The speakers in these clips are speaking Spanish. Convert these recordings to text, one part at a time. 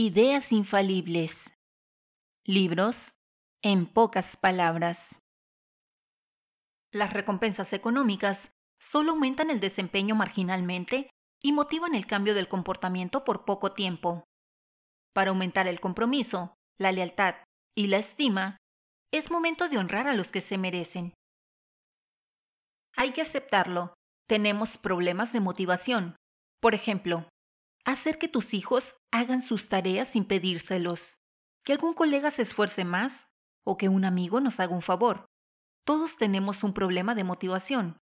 Ideas infalibles. Libros en pocas palabras. Las recompensas económicas solo aumentan el desempeño marginalmente y motivan el cambio del comportamiento por poco tiempo. Para aumentar el compromiso, la lealtad y la estima, es momento de honrar a los que se merecen. Hay que aceptarlo. Tenemos problemas de motivación. Por ejemplo, hacer que tus hijos hagan sus tareas sin pedírselos, que algún colega se esfuerce más o que un amigo nos haga un favor. Todos tenemos un problema de motivación,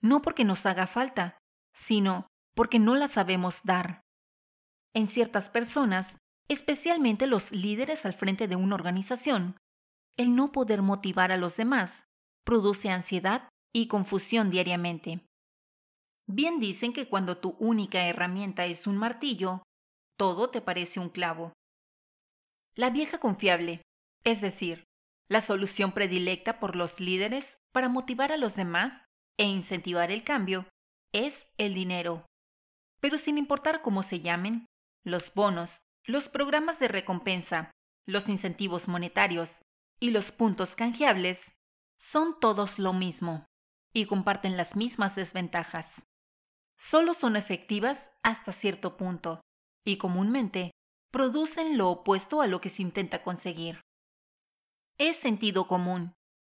no porque nos haga falta, sino porque no la sabemos dar. En ciertas personas, especialmente los líderes al frente de una organización, el no poder motivar a los demás produce ansiedad y confusión diariamente. Bien dicen que cuando tu única herramienta es un martillo, todo te parece un clavo. La vieja confiable, es decir, la solución predilecta por los líderes para motivar a los demás e incentivar el cambio, es el dinero. Pero sin importar cómo se llamen, los bonos, los programas de recompensa, los incentivos monetarios y los puntos canjeables son todos lo mismo y comparten las mismas desventajas solo son efectivas hasta cierto punto y comúnmente producen lo opuesto a lo que se intenta conseguir. Es sentido común.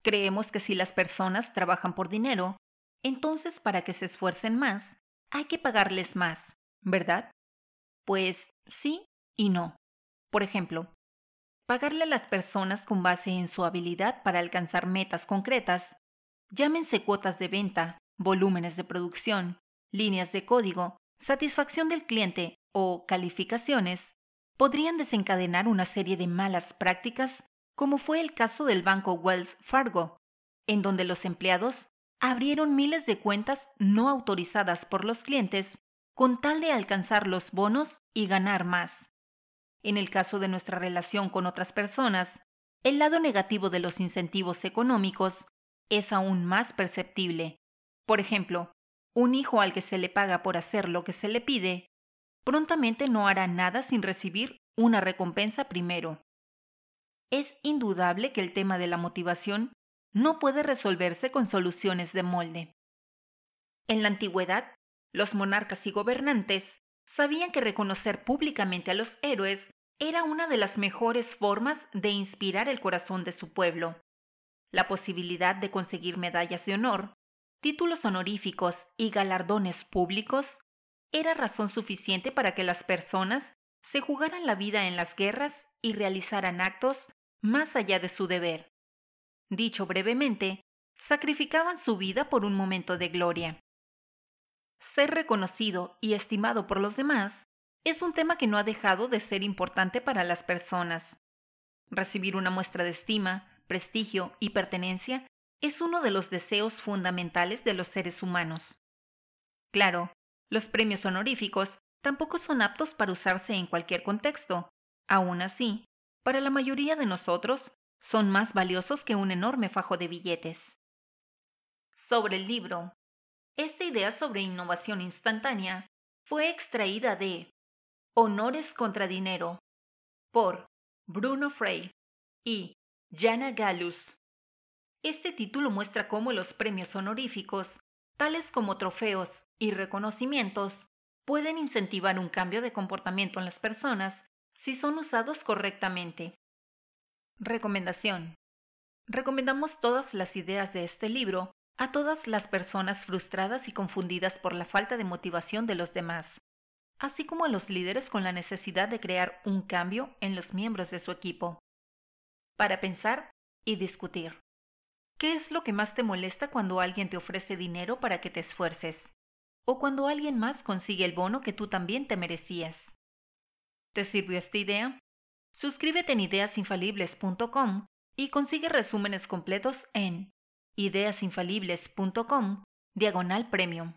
Creemos que si las personas trabajan por dinero, entonces para que se esfuercen más, hay que pagarles más, ¿verdad? Pues sí y no. Por ejemplo, pagarle a las personas con base en su habilidad para alcanzar metas concretas, llámense cuotas de venta, volúmenes de producción, líneas de código, satisfacción del cliente o calificaciones podrían desencadenar una serie de malas prácticas, como fue el caso del banco Wells Fargo, en donde los empleados abrieron miles de cuentas no autorizadas por los clientes con tal de alcanzar los bonos y ganar más. En el caso de nuestra relación con otras personas, el lado negativo de los incentivos económicos es aún más perceptible. Por ejemplo, un hijo al que se le paga por hacer lo que se le pide, prontamente no hará nada sin recibir una recompensa primero. Es indudable que el tema de la motivación no puede resolverse con soluciones de molde. En la antigüedad, los monarcas y gobernantes sabían que reconocer públicamente a los héroes era una de las mejores formas de inspirar el corazón de su pueblo. La posibilidad de conseguir medallas de honor títulos honoríficos y galardones públicos era razón suficiente para que las personas se jugaran la vida en las guerras y realizaran actos más allá de su deber. Dicho brevemente, sacrificaban su vida por un momento de gloria. Ser reconocido y estimado por los demás es un tema que no ha dejado de ser importante para las personas. Recibir una muestra de estima, prestigio y pertenencia es uno de los deseos fundamentales de los seres humanos. Claro, los premios honoríficos tampoco son aptos para usarse en cualquier contexto. Aún así, para la mayoría de nosotros, son más valiosos que un enorme fajo de billetes. Sobre el libro. Esta idea sobre innovación instantánea fue extraída de Honores contra Dinero por Bruno Frey y Jana Gallus. Este título muestra cómo los premios honoríficos, tales como trofeos y reconocimientos, pueden incentivar un cambio de comportamiento en las personas si son usados correctamente. Recomendación. Recomendamos todas las ideas de este libro a todas las personas frustradas y confundidas por la falta de motivación de los demás, así como a los líderes con la necesidad de crear un cambio en los miembros de su equipo. Para pensar y discutir. ¿Qué es lo que más te molesta cuando alguien te ofrece dinero para que te esfuerces? ¿O cuando alguien más consigue el bono que tú también te merecías? ¿Te sirvió esta idea? Suscríbete en ideasinfalibles.com y consigue resúmenes completos en ideasinfalibles.com diagonal premium.